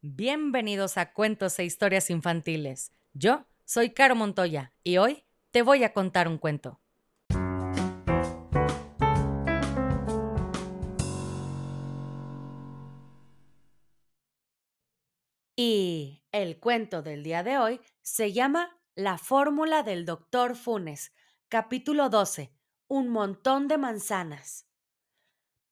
Bienvenidos a Cuentos e Historias Infantiles. Yo soy Caro Montoya y hoy te voy a contar un cuento. Y el cuento del día de hoy se llama La fórmula del doctor Funes, capítulo 12, Un montón de manzanas.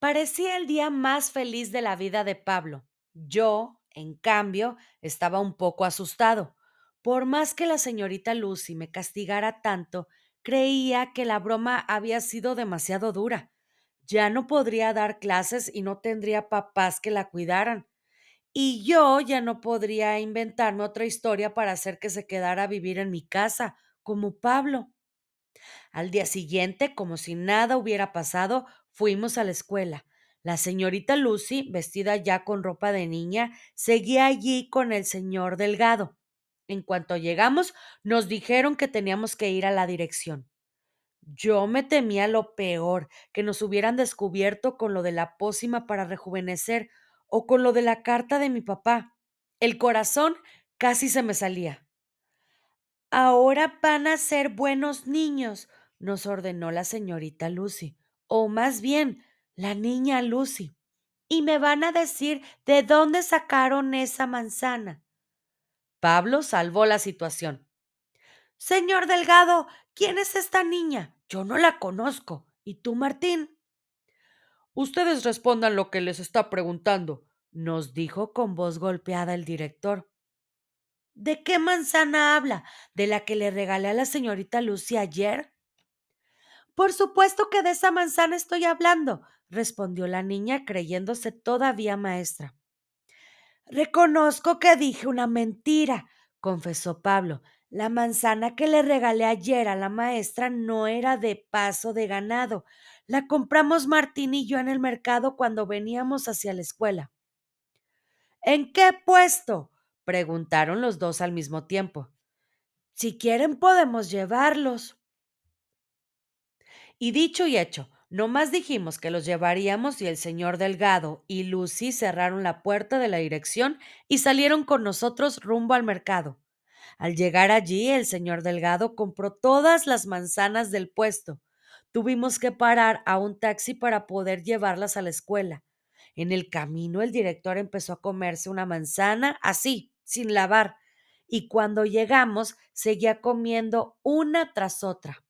Parecía el día más feliz de la vida de Pablo. Yo, en cambio, estaba un poco asustado. Por más que la señorita Lucy me castigara tanto, creía que la broma había sido demasiado dura. Ya no podría dar clases y no tendría papás que la cuidaran y yo ya no podría inventarme otra historia para hacer que se quedara a vivir en mi casa, como Pablo. Al día siguiente, como si nada hubiera pasado, fuimos a la escuela. La señorita Lucy, vestida ya con ropa de niña, seguía allí con el señor Delgado. En cuanto llegamos, nos dijeron que teníamos que ir a la dirección. Yo me temía lo peor, que nos hubieran descubierto con lo de la pócima para rejuvenecer, o con lo de la carta de mi papá. El corazón casi se me salía. Ahora van a ser buenos niños, nos ordenó la señorita Lucy, o más bien, la niña Lucy. Y me van a decir de dónde sacaron esa manzana. Pablo salvó la situación. Señor Delgado, ¿quién es esta niña? Yo no la conozco. ¿Y tú, Martín? Ustedes respondan lo que les está preguntando, nos dijo con voz golpeada el director. ¿De qué manzana habla? ¿De la que le regalé a la señorita Lucy ayer? Por supuesto que de esa manzana estoy hablando, respondió la niña creyéndose todavía maestra. Reconozco que dije una mentira, confesó Pablo. La manzana que le regalé ayer a la maestra no era de paso de ganado. La compramos Martín y yo en el mercado cuando veníamos hacia la escuela. ¿En qué puesto? preguntaron los dos al mismo tiempo. Si quieren podemos llevarlos. Y dicho y hecho, no más dijimos que los llevaríamos y el señor Delgado y Lucy cerraron la puerta de la dirección y salieron con nosotros rumbo al mercado. Al llegar allí, el señor Delgado compró todas las manzanas del puesto. Tuvimos que parar a un taxi para poder llevarlas a la escuela. En el camino el director empezó a comerse una manzana así, sin lavar, y cuando llegamos seguía comiendo una tras otra.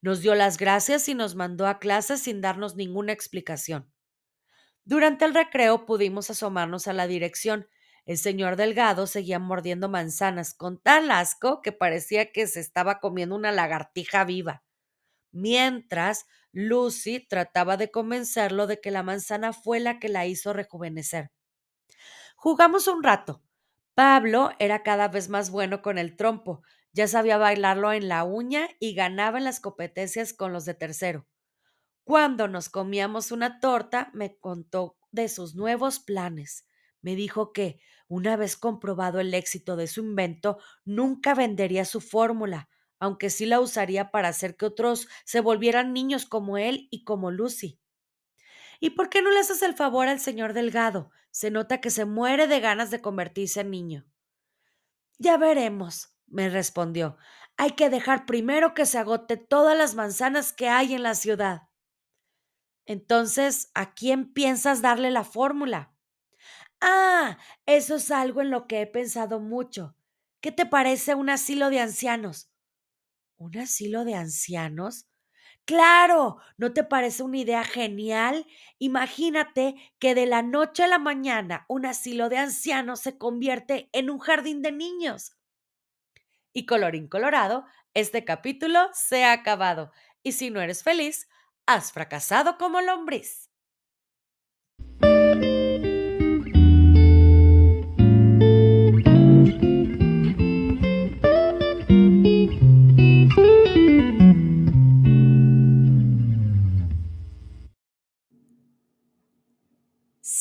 Nos dio las gracias y nos mandó a clase sin darnos ninguna explicación. Durante el recreo pudimos asomarnos a la dirección. El señor Delgado seguía mordiendo manzanas con tal asco que parecía que se estaba comiendo una lagartija viva. Mientras, Lucy trataba de convencerlo de que la manzana fue la que la hizo rejuvenecer. Jugamos un rato. Pablo era cada vez más bueno con el trompo, ya sabía bailarlo en la uña y ganaba en las competencias con los de tercero. Cuando nos comíamos una torta, me contó de sus nuevos planes. Me dijo que, una vez comprobado el éxito de su invento, nunca vendería su fórmula, aunque sí la usaría para hacer que otros se volvieran niños como él y como Lucy. ¿Y por qué no le haces el favor al señor Delgado? Se nota que se muere de ganas de convertirse en niño. Ya veremos, me respondió. Hay que dejar primero que se agote todas las manzanas que hay en la ciudad. Entonces, ¿a quién piensas darle la fórmula? Ah, eso es algo en lo que he pensado mucho. ¿Qué te parece un asilo de ancianos? ¿Un asilo de ancianos? Claro, ¿no te parece una idea genial? Imagínate que de la noche a la mañana un asilo de ancianos se convierte en un jardín de niños. Y colorín colorado, este capítulo se ha acabado. Y si no eres feliz, has fracasado como lombriz.